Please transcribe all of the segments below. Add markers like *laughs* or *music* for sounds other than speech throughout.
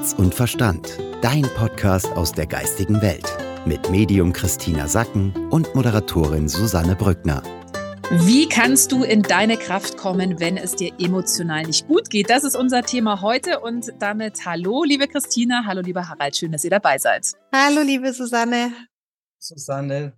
Herz und Verstand. Dein Podcast aus der geistigen Welt. Mit Medium Christina Sacken und Moderatorin Susanne Brückner. Wie kannst du in deine Kraft kommen, wenn es dir emotional nicht gut geht? Das ist unser Thema heute und damit hallo, liebe Christina, hallo, lieber Harald, schön, dass ihr dabei seid. Hallo, liebe Susanne. Susanne,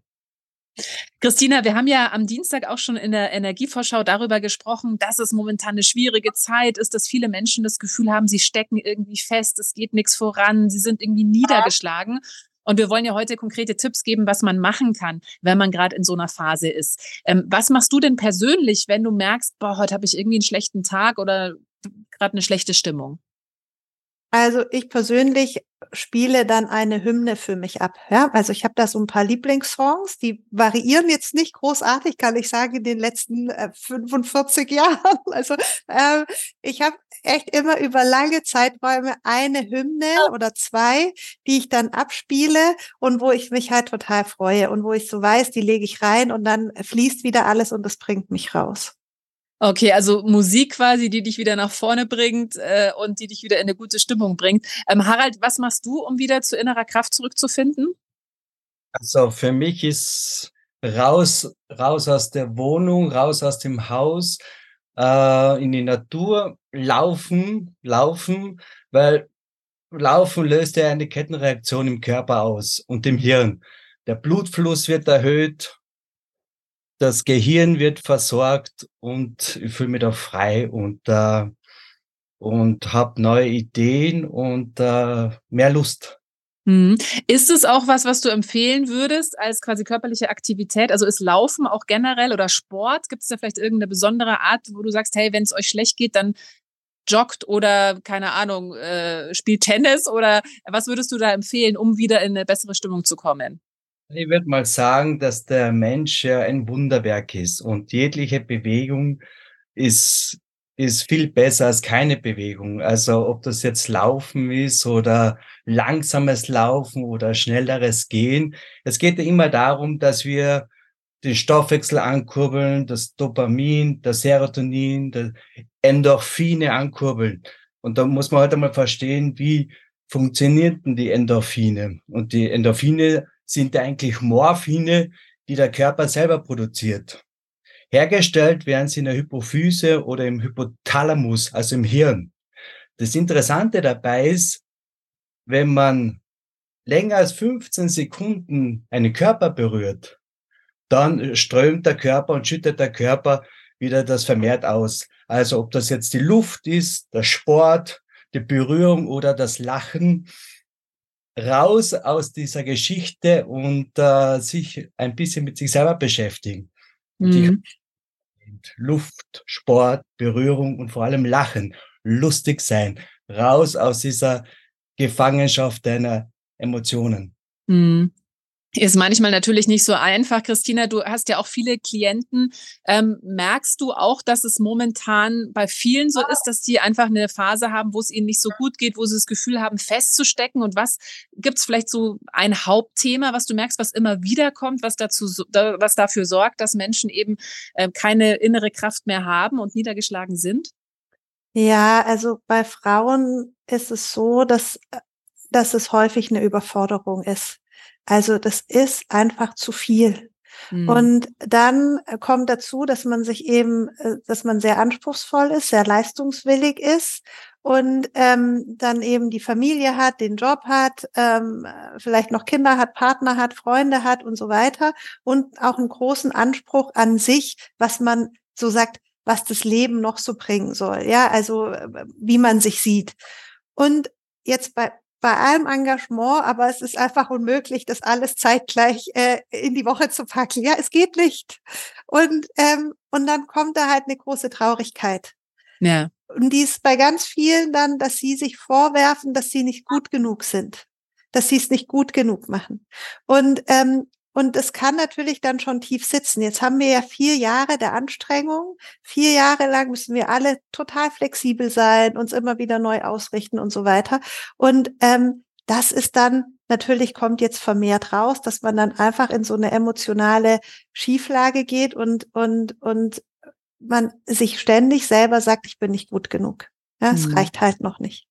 Christina, wir haben ja am Dienstag auch schon in der Energievorschau darüber gesprochen, dass es momentan eine schwierige Zeit ist, dass viele Menschen das Gefühl haben, sie stecken irgendwie fest, es geht nichts voran, sie sind irgendwie niedergeschlagen. Und wir wollen ja heute konkrete Tipps geben, was man machen kann, wenn man gerade in so einer Phase ist. Ähm, was machst du denn persönlich, wenn du merkst, boah, heute habe ich irgendwie einen schlechten Tag oder gerade eine schlechte Stimmung? Also ich persönlich spiele dann eine Hymne für mich ab. Ja, also ich habe da so ein paar Lieblingssongs, die variieren jetzt nicht großartig, kann ich sagen, in den letzten äh, 45 *laughs* Jahren. Also äh, ich habe echt immer über lange Zeiträume eine Hymne oder zwei, die ich dann abspiele und wo ich mich halt total freue und wo ich so weiß, die lege ich rein und dann fließt wieder alles und das bringt mich raus. Okay, also Musik quasi, die dich wieder nach vorne bringt äh, und die dich wieder in eine gute Stimmung bringt. Ähm, Harald, was machst du, um wieder zu innerer Kraft zurückzufinden? Also für mich ist raus, raus aus der Wohnung, raus aus dem Haus, äh, in die Natur, laufen, laufen, weil Laufen löst ja eine Kettenreaktion im Körper aus und im Hirn. Der Blutfluss wird erhöht, das Gehirn wird versorgt und ich fühle mich da frei und, äh, und habe neue Ideen und äh, mehr Lust. Hm. Ist es auch was, was du empfehlen würdest als quasi körperliche Aktivität? Also ist Laufen auch generell oder Sport? Gibt es da vielleicht irgendeine besondere Art, wo du sagst, hey, wenn es euch schlecht geht, dann joggt oder keine Ahnung, äh, spielt Tennis oder was würdest du da empfehlen, um wieder in eine bessere Stimmung zu kommen? Ich würde mal sagen, dass der Mensch ja ein Wunderwerk ist und jegliche Bewegung ist, ist viel besser als keine Bewegung. Also ob das jetzt Laufen ist oder langsames Laufen oder schnelleres Gehen. Es geht ja immer darum, dass wir den Stoffwechsel ankurbeln, das Dopamin, das Serotonin, das Endorphine ankurbeln. Und da muss man halt einmal verstehen, wie funktionierten die Endorphine. Und die Endorphine sind eigentlich Morphine, die der Körper selber produziert. Hergestellt werden sie in der Hypophyse oder im Hypothalamus, also im Hirn. Das Interessante dabei ist, wenn man länger als 15 Sekunden einen Körper berührt, dann strömt der Körper und schüttet der Körper wieder das vermehrt aus. Also ob das jetzt die Luft ist, der Sport, die Berührung oder das Lachen, raus aus dieser Geschichte und äh, sich ein bisschen mit sich selber beschäftigen. Mhm. Luft, Sport, Berührung und vor allem Lachen, lustig sein, raus aus dieser Gefangenschaft deiner Emotionen. Mhm. Ist manchmal natürlich nicht so einfach. Christina, du hast ja auch viele Klienten. Ähm, merkst du auch, dass es momentan bei vielen so ist, dass die einfach eine Phase haben, wo es ihnen nicht so gut geht, wo sie das Gefühl haben, festzustecken? Und was gibt es vielleicht so ein Hauptthema, was du merkst, was immer wieder kommt, was dazu, was dafür sorgt, dass Menschen eben äh, keine innere Kraft mehr haben und niedergeschlagen sind? Ja, also bei Frauen ist es so, dass, dass es häufig eine Überforderung ist. Also das ist einfach zu viel. Mhm. Und dann kommt dazu, dass man sich eben, äh, dass man sehr anspruchsvoll ist, sehr leistungswillig ist und ähm, dann eben die Familie hat, den Job hat, ähm, vielleicht noch Kinder hat, Partner hat, Freunde hat und so weiter und auch einen großen Anspruch an sich, was man so sagt, was das Leben noch so bringen soll. Ja, also äh, wie man sich sieht. Und jetzt bei bei allem Engagement, aber es ist einfach unmöglich, das alles zeitgleich äh, in die Woche zu packen. Ja, es geht nicht. Und, ähm, und dann kommt da halt eine große Traurigkeit. Ja. Und die ist bei ganz vielen dann, dass sie sich vorwerfen, dass sie nicht gut genug sind, dass sie es nicht gut genug machen. Und ähm, und es kann natürlich dann schon tief sitzen. Jetzt haben wir ja vier Jahre der Anstrengung. Vier Jahre lang müssen wir alle total flexibel sein, uns immer wieder neu ausrichten und so weiter. Und ähm, das ist dann natürlich kommt jetzt vermehrt raus, dass man dann einfach in so eine emotionale Schieflage geht und und und man sich ständig selber sagt, ich bin nicht gut genug. Ja, es mhm. reicht halt noch nicht.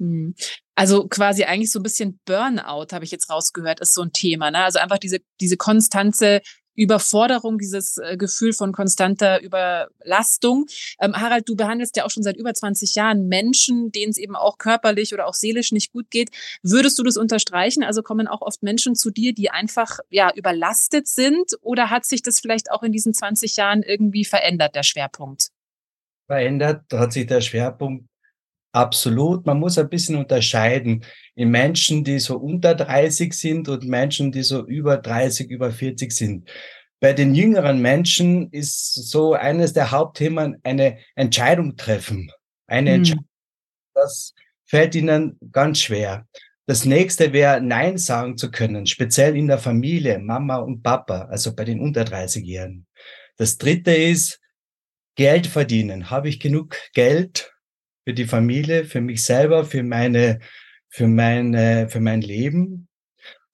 Hm. Also quasi eigentlich so ein bisschen Burnout, habe ich jetzt rausgehört, ist so ein Thema. Ne? Also einfach diese, diese konstante Überforderung, dieses äh, Gefühl von konstanter Überlastung. Ähm, Harald, du behandelst ja auch schon seit über 20 Jahren Menschen, denen es eben auch körperlich oder auch seelisch nicht gut geht. Würdest du das unterstreichen? Also kommen auch oft Menschen zu dir, die einfach ja überlastet sind oder hat sich das vielleicht auch in diesen 20 Jahren irgendwie verändert, der Schwerpunkt? Verändert hat sich der Schwerpunkt Absolut. Man muss ein bisschen unterscheiden in Menschen, die so unter 30 sind und Menschen, die so über 30, über 40 sind. Bei den jüngeren Menschen ist so eines der Hauptthemen eine Entscheidung treffen. Eine hm. Entscheidung. Das fällt ihnen ganz schwer. Das nächste wäre, Nein sagen zu können, speziell in der Familie, Mama und Papa, also bei den unter 30-Jährigen. Das dritte ist, Geld verdienen. Habe ich genug Geld, für die Familie, für mich selber, für meine, für meine, für mein Leben.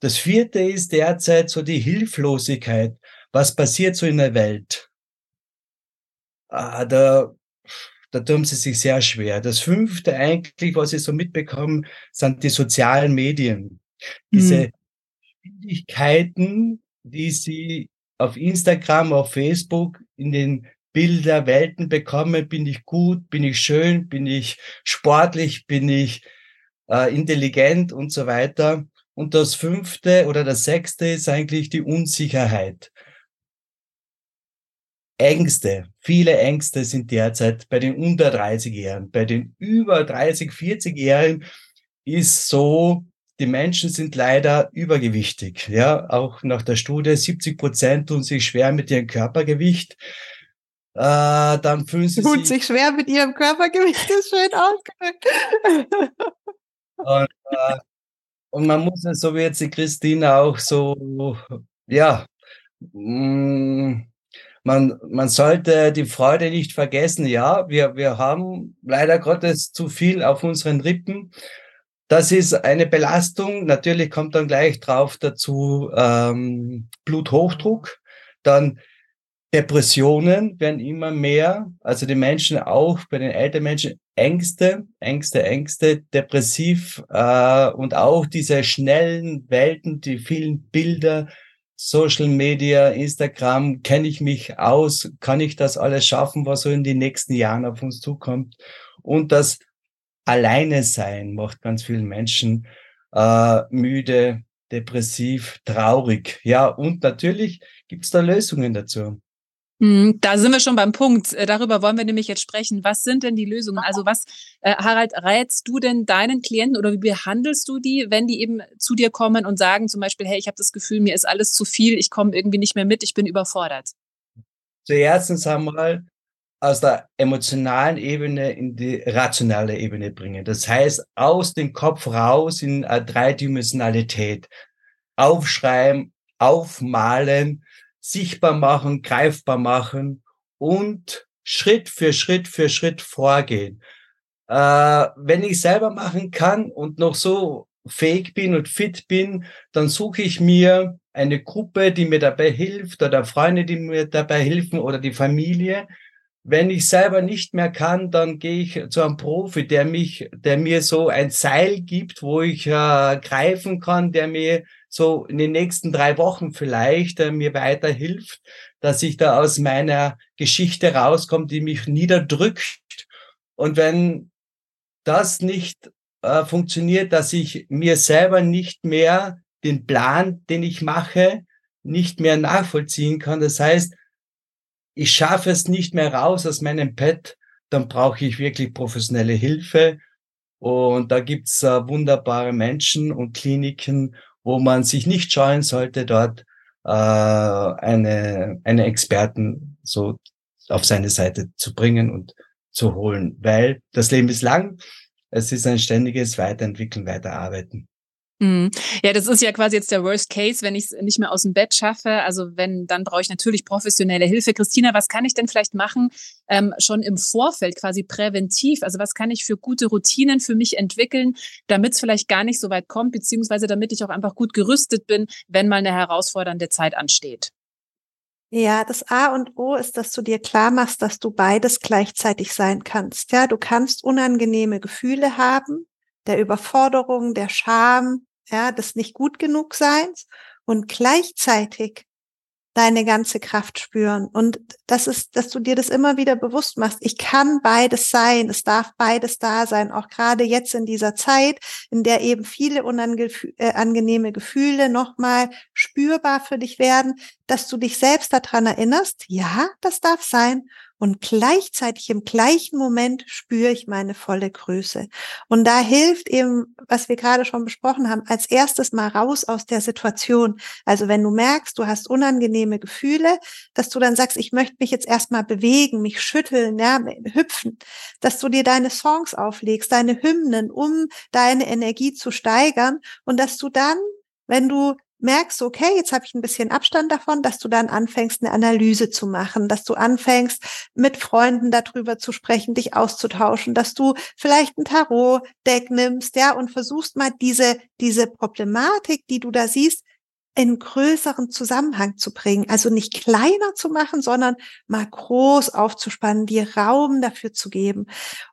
Das vierte ist derzeit so die Hilflosigkeit. Was passiert so in der Welt? Ah, da, da tun sie sich sehr schwer. Das fünfte eigentlich, was ich so mitbekomme, sind die sozialen Medien. Diese Schwierigkeiten, die sie auf Instagram, auf Facebook, in den Bilder, Welten bekomme, bin ich gut, bin ich schön, bin ich sportlich, bin ich äh, intelligent und so weiter. Und das fünfte oder das sechste ist eigentlich die Unsicherheit. Ängste, viele Ängste sind derzeit bei den unter 30-Jährigen. Bei den über 30, 40-Jährigen ist so, die Menschen sind leider übergewichtig. Ja, auch nach der Studie 70 Prozent tun sich schwer mit ihrem Körpergewicht. Äh, dann fühlen sie Tut sich, sich schwer mit ihrem Körpergewicht, ist schön ausgedrückt. und, äh, und man muss es, so wie jetzt die Christine auch so, ja, mh, mm, man, man sollte die Freude nicht vergessen. Ja, wir, wir haben leider Gottes zu viel auf unseren Rippen. Das ist eine Belastung. Natürlich kommt dann gleich drauf dazu ähm, Bluthochdruck. Dann Depressionen werden immer mehr, also die Menschen auch bei den älteren Menschen Ängste, Ängste, Ängste, depressiv äh, und auch diese schnellen Welten, die vielen Bilder, Social Media, Instagram, kenne ich mich aus, kann ich das alles schaffen, was so in den nächsten Jahren auf uns zukommt. Und das Alleine sein macht ganz vielen Menschen äh, müde, depressiv, traurig. Ja, und natürlich gibt es da Lösungen dazu. Mhm, da sind wir schon beim Punkt. Äh, darüber wollen wir nämlich jetzt sprechen. Was sind denn die Lösungen? Also was, äh, Harald, rätst du denn deinen Klienten oder wie behandelst du die, wenn die eben zu dir kommen und sagen zum Beispiel, hey, ich habe das Gefühl, mir ist alles zu viel, ich komme irgendwie nicht mehr mit, ich bin überfordert? Zuerst einmal aus der emotionalen Ebene in die rationale Ebene bringen. Das heißt, aus dem Kopf raus in eine Dreidimensionalität. Aufschreiben, aufmalen, sichtbar machen, greifbar machen und Schritt für Schritt für Schritt vorgehen. Äh, wenn ich selber machen kann und noch so fähig bin und fit bin, dann suche ich mir eine Gruppe, die mir dabei hilft oder Freunde, die mir dabei helfen oder die Familie. Wenn ich selber nicht mehr kann, dann gehe ich zu einem Profi, der mich, der mir so ein Seil gibt, wo ich äh, greifen kann, der mir so in den nächsten drei Wochen vielleicht äh, mir weiterhilft, dass ich da aus meiner Geschichte rauskomme, die mich niederdrückt. Und wenn das nicht äh, funktioniert, dass ich mir selber nicht mehr den Plan, den ich mache, nicht mehr nachvollziehen kann. Das heißt, ich schaffe es nicht mehr raus aus meinem Pad, dann brauche ich wirklich professionelle Hilfe. Und da gibt's äh, wunderbare Menschen und Kliniken wo man sich nicht scheuen sollte, dort äh, eine, eine Experten so auf seine Seite zu bringen und zu holen, weil das Leben ist lang, es ist ein ständiges Weiterentwickeln, Weiterarbeiten. Mhm. Ja, das ist ja quasi jetzt der Worst Case, wenn ich es nicht mehr aus dem Bett schaffe. Also wenn, dann brauche ich natürlich professionelle Hilfe. Christina, was kann ich denn vielleicht machen, ähm, schon im Vorfeld, quasi präventiv? Also was kann ich für gute Routinen für mich entwickeln, damit es vielleicht gar nicht so weit kommt, beziehungsweise damit ich auch einfach gut gerüstet bin, wenn mal eine herausfordernde Zeit ansteht? Ja, das A und O ist, dass du dir klar machst, dass du beides gleichzeitig sein kannst. Ja, du kannst unangenehme Gefühle haben, der Überforderung, der Scham, ja, des nicht gut genug Seins und gleichzeitig deine ganze Kraft spüren. Und das ist, dass du dir das immer wieder bewusst machst. Ich kann beides sein. Es darf beides da sein. Auch gerade jetzt in dieser Zeit, in der eben viele unangenehme äh, Gefühle nochmal spürbar für dich werden, dass du dich selbst daran erinnerst. Ja, das darf sein und gleichzeitig im gleichen Moment spüre ich meine volle Größe. Und da hilft eben, was wir gerade schon besprochen haben, als erstes mal raus aus der Situation. Also wenn du merkst, du hast unangenehme Gefühle, dass du dann sagst, ich möchte mich jetzt erstmal bewegen, mich schütteln, ja, hüpfen, dass du dir deine Songs auflegst, deine Hymnen, um deine Energie zu steigern und dass du dann wenn du merkst, okay, jetzt habe ich ein bisschen Abstand davon, dass du dann anfängst, eine Analyse zu machen, dass du anfängst, mit Freunden darüber zu sprechen, dich auszutauschen, dass du vielleicht ein Tarot-Deck nimmst, ja, und versuchst mal diese, diese Problematik, die du da siehst, in größeren Zusammenhang zu bringen. Also nicht kleiner zu machen, sondern mal groß aufzuspannen, dir Raum dafür zu geben.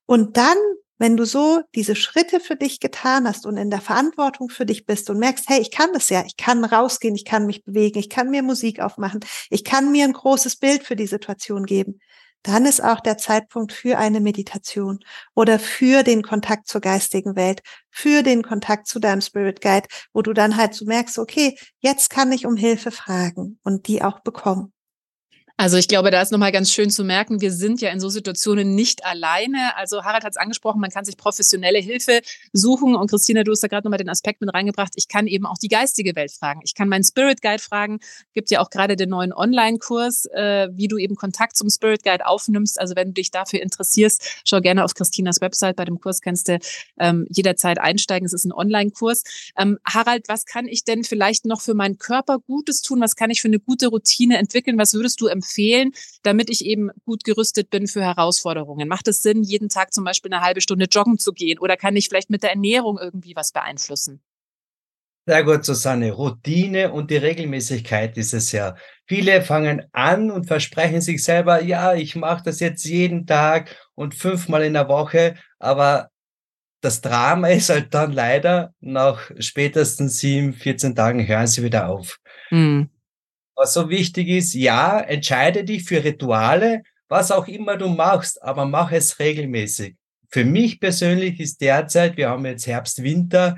Und dann wenn du so diese Schritte für dich getan hast und in der Verantwortung für dich bist und merkst, hey, ich kann das ja, ich kann rausgehen, ich kann mich bewegen, ich kann mir Musik aufmachen, ich kann mir ein großes Bild für die Situation geben, dann ist auch der Zeitpunkt für eine Meditation oder für den Kontakt zur geistigen Welt, für den Kontakt zu deinem Spirit Guide, wo du dann halt so merkst, okay, jetzt kann ich um Hilfe fragen und die auch bekommen. Also ich glaube, da ist nochmal ganz schön zu merken, wir sind ja in so Situationen nicht alleine. Also Harald hat es angesprochen, man kann sich professionelle Hilfe suchen. Und Christina, du hast da gerade nochmal den Aspekt mit reingebracht. Ich kann eben auch die geistige Welt fragen. Ich kann meinen Spirit Guide fragen. Gibt ja auch gerade den neuen Online-Kurs, äh, wie du eben Kontakt zum Spirit Guide aufnimmst. Also wenn du dich dafür interessierst, schau gerne auf Christinas Website. Bei dem Kurs kannst du ähm, jederzeit einsteigen. Es ist ein Online-Kurs. Ähm, Harald, was kann ich denn vielleicht noch für meinen Körper Gutes tun? Was kann ich für eine gute Routine entwickeln? Was würdest du empfehlen? Empfehlen, damit ich eben gut gerüstet bin für Herausforderungen? Macht es Sinn, jeden Tag zum Beispiel eine halbe Stunde joggen zu gehen oder kann ich vielleicht mit der Ernährung irgendwie was beeinflussen? Sehr gut, Susanne. Routine und die Regelmäßigkeit ist es ja. Viele fangen an und versprechen sich selber, ja, ich mache das jetzt jeden Tag und fünfmal in der Woche, aber das Drama ist halt dann leider nach spätestens sieben, 14 Tagen hören sie wieder auf. Mhm. Was so wichtig ist, ja, entscheide dich für Rituale, was auch immer du machst, aber mach es regelmäßig. Für mich persönlich ist derzeit, wir haben jetzt Herbst, Winter,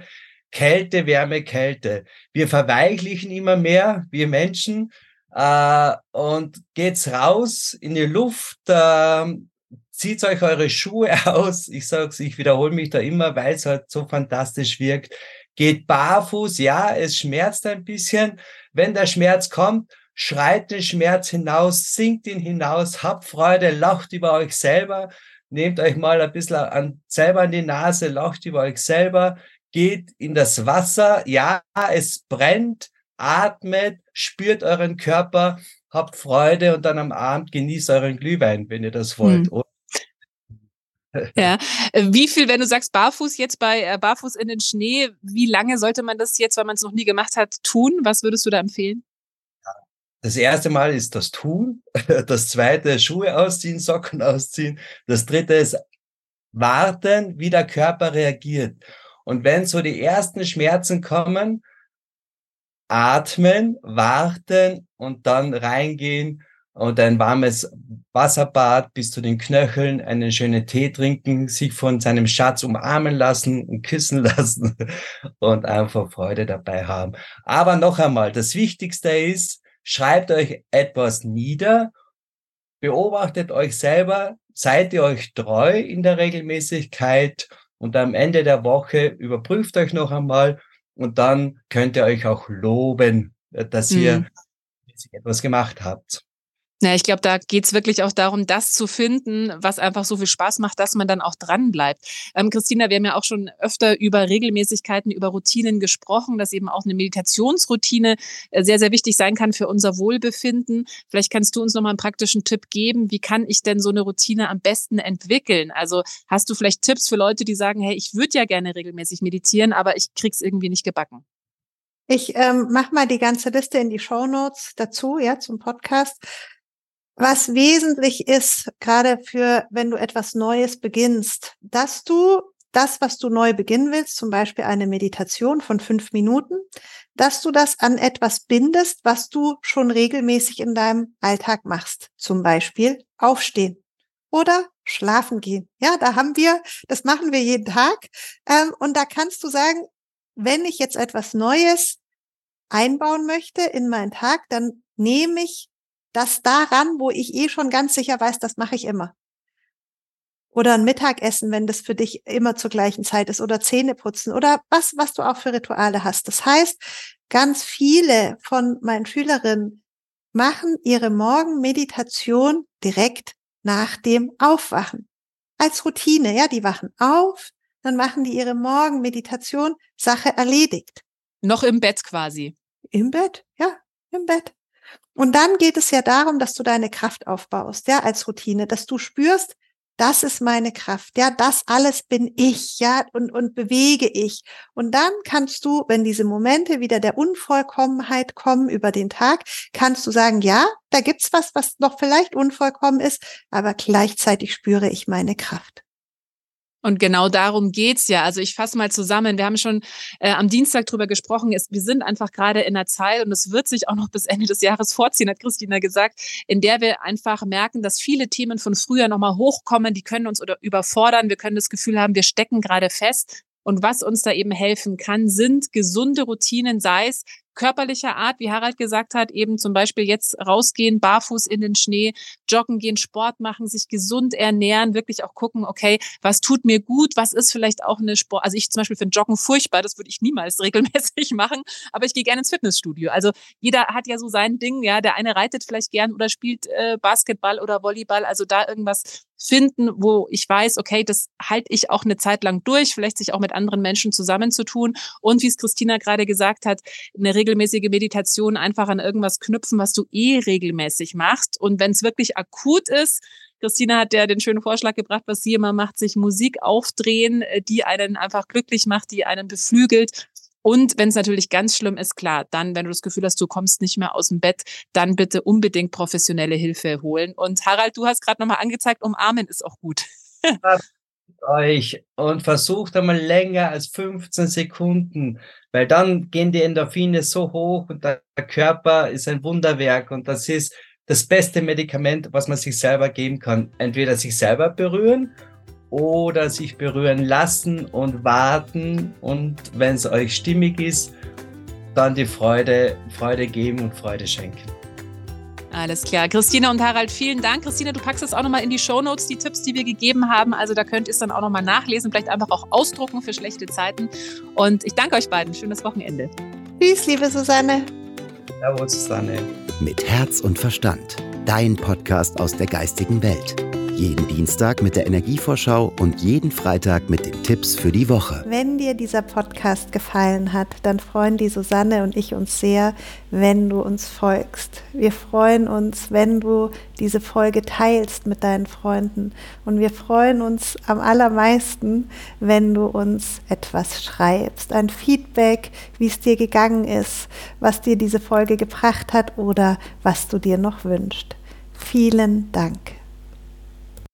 Kälte, Wärme, Kälte. Wir verweichlichen immer mehr, wir Menschen, äh, und geht's raus in die Luft, äh, zieht euch eure Schuhe *laughs* aus. Ich sag's, ich wiederhole mich da immer, weil es halt so fantastisch wirkt. Geht barfuß, ja, es schmerzt ein bisschen, wenn der Schmerz kommt, schreit den Schmerz hinaus, singt ihn hinaus, habt Freude, lacht über euch selber, nehmt euch mal ein bisschen an, selber an die Nase, lacht über euch selber, geht in das Wasser, ja, es brennt, atmet, spürt euren Körper, habt Freude und dann am Abend genießt euren Glühwein, wenn ihr das wollt. Hm. *laughs* Ja, wie viel, wenn du sagst barfuß jetzt bei äh, barfuß in den Schnee, wie lange sollte man das jetzt, weil man es noch nie gemacht hat, tun? Was würdest du da empfehlen? Das erste Mal ist das Tun, *laughs* das zweite Schuhe ausziehen, Socken ausziehen, das dritte ist warten, wie der Körper reagiert. Und wenn so die ersten Schmerzen kommen, atmen, warten und dann reingehen und ein warmes Wasserbad bis zu den Knöcheln, einen schönen Tee trinken, sich von seinem Schatz umarmen lassen und küssen *laughs* lassen und einfach Freude dabei haben. Aber noch einmal, das Wichtigste ist, schreibt euch etwas nieder, beobachtet euch selber, seid ihr euch treu in der Regelmäßigkeit und am Ende der Woche überprüft euch noch einmal und dann könnt ihr euch auch loben, dass ihr mhm. etwas gemacht habt. Ja, ich glaube, da geht's wirklich auch darum, das zu finden, was einfach so viel Spaß macht, dass man dann auch dran bleibt. Ähm, Christina, wir haben ja auch schon öfter über Regelmäßigkeiten, über Routinen gesprochen, dass eben auch eine Meditationsroutine äh, sehr, sehr wichtig sein kann für unser Wohlbefinden. Vielleicht kannst du uns nochmal einen praktischen Tipp geben. Wie kann ich denn so eine Routine am besten entwickeln? Also hast du vielleicht Tipps für Leute, die sagen, hey, ich würde ja gerne regelmäßig meditieren, aber ich krieg's irgendwie nicht gebacken? Ich ähm, mache mal die ganze Liste in die Show Notes dazu, ja, zum Podcast. Was wesentlich ist, gerade für, wenn du etwas Neues beginnst, dass du das, was du neu beginnen willst, zum Beispiel eine Meditation von fünf Minuten, dass du das an etwas bindest, was du schon regelmäßig in deinem Alltag machst. Zum Beispiel aufstehen oder schlafen gehen. Ja, da haben wir, das machen wir jeden Tag. Ähm, und da kannst du sagen, wenn ich jetzt etwas Neues einbauen möchte in meinen Tag, dann nehme ich das daran, wo ich eh schon ganz sicher weiß, das mache ich immer. Oder ein Mittagessen, wenn das für dich immer zur gleichen Zeit ist oder Zähne putzen oder was, was du auch für Rituale hast. Das heißt, ganz viele von meinen Schülerinnen machen ihre Morgenmeditation direkt nach dem Aufwachen. Als Routine, ja, die wachen auf, dann machen die ihre Morgenmeditation, Sache erledigt. Noch im Bett quasi. Im Bett, ja, im Bett. Und dann geht es ja darum, dass du deine Kraft aufbaust, ja, als Routine, dass du spürst, das ist meine Kraft, ja, das alles bin ich, ja, und, und bewege ich. Und dann kannst du, wenn diese Momente wieder der Unvollkommenheit kommen über den Tag, kannst du sagen, ja, da gibt's was, was noch vielleicht unvollkommen ist, aber gleichzeitig spüre ich meine Kraft. Und genau darum geht's ja. Also ich fasse mal zusammen. Wir haben schon äh, am Dienstag drüber gesprochen. Es, wir sind einfach gerade in einer Zeit und es wird sich auch noch bis Ende des Jahres vorziehen, hat Christina gesagt, in der wir einfach merken, dass viele Themen von früher nochmal hochkommen. Die können uns oder überfordern. Wir können das Gefühl haben, wir stecken gerade fest. Und was uns da eben helfen kann, sind gesunde Routinen, sei es körperlicher Art, wie Harald gesagt hat, eben zum Beispiel jetzt rausgehen, barfuß in den Schnee, joggen gehen, Sport machen, sich gesund ernähren, wirklich auch gucken, okay, was tut mir gut, was ist vielleicht auch eine Sport, also ich zum Beispiel finde Joggen furchtbar, das würde ich niemals *laughs* regelmäßig machen, aber ich gehe gerne ins Fitnessstudio. Also jeder hat ja so sein Ding, ja, der eine reitet vielleicht gern oder spielt äh, Basketball oder Volleyball, also da irgendwas finden, wo ich weiß, okay, das halte ich auch eine Zeit lang durch, vielleicht sich auch mit anderen Menschen zusammenzutun und wie es Christina gerade gesagt hat, eine regelmäßige Meditation einfach an irgendwas knüpfen, was du eh regelmäßig machst. Und wenn es wirklich akut ist, Christina hat ja den schönen Vorschlag gebracht, was sie immer macht, sich Musik aufdrehen, äh, die einen einfach glücklich macht, die einen beflügelt. Und wenn es natürlich ganz schlimm ist, klar, dann, wenn du das Gefühl hast, du kommst nicht mehr aus dem Bett, dann bitte unbedingt professionelle Hilfe holen. Und Harald, du hast gerade nochmal angezeigt, umarmen ist auch gut. Euch und versucht einmal länger als 15 Sekunden, weil dann gehen die Endorphine so hoch und der Körper ist ein Wunderwerk und das ist das beste Medikament, was man sich selber geben kann. Entweder sich selber berühren oder sich berühren lassen und warten und wenn es euch stimmig ist, dann die Freude, Freude geben und Freude schenken. Alles klar. Christina und Harald, vielen Dank. Christina, du packst das auch nochmal in die Shownotes, die Tipps, die wir gegeben haben. Also da könnt ihr es dann auch nochmal nachlesen, vielleicht einfach auch ausdrucken für schlechte Zeiten. Und ich danke euch beiden. Schönes Wochenende. Tschüss, liebe Susanne. Servus, Susanne. Mit Herz und Verstand. Dein Podcast aus der geistigen Welt. Jeden Dienstag mit der Energievorschau und jeden Freitag mit den Tipps für die Woche. Wenn dir dieser Podcast gefallen hat, dann freuen die Susanne und ich uns sehr, wenn du uns folgst. Wir freuen uns, wenn du diese Folge teilst mit deinen Freunden. Und wir freuen uns am allermeisten, wenn du uns etwas schreibst. Ein Feedback, wie es dir gegangen ist, was dir diese Folge gebracht hat oder was du dir noch wünschst. Vielen Dank.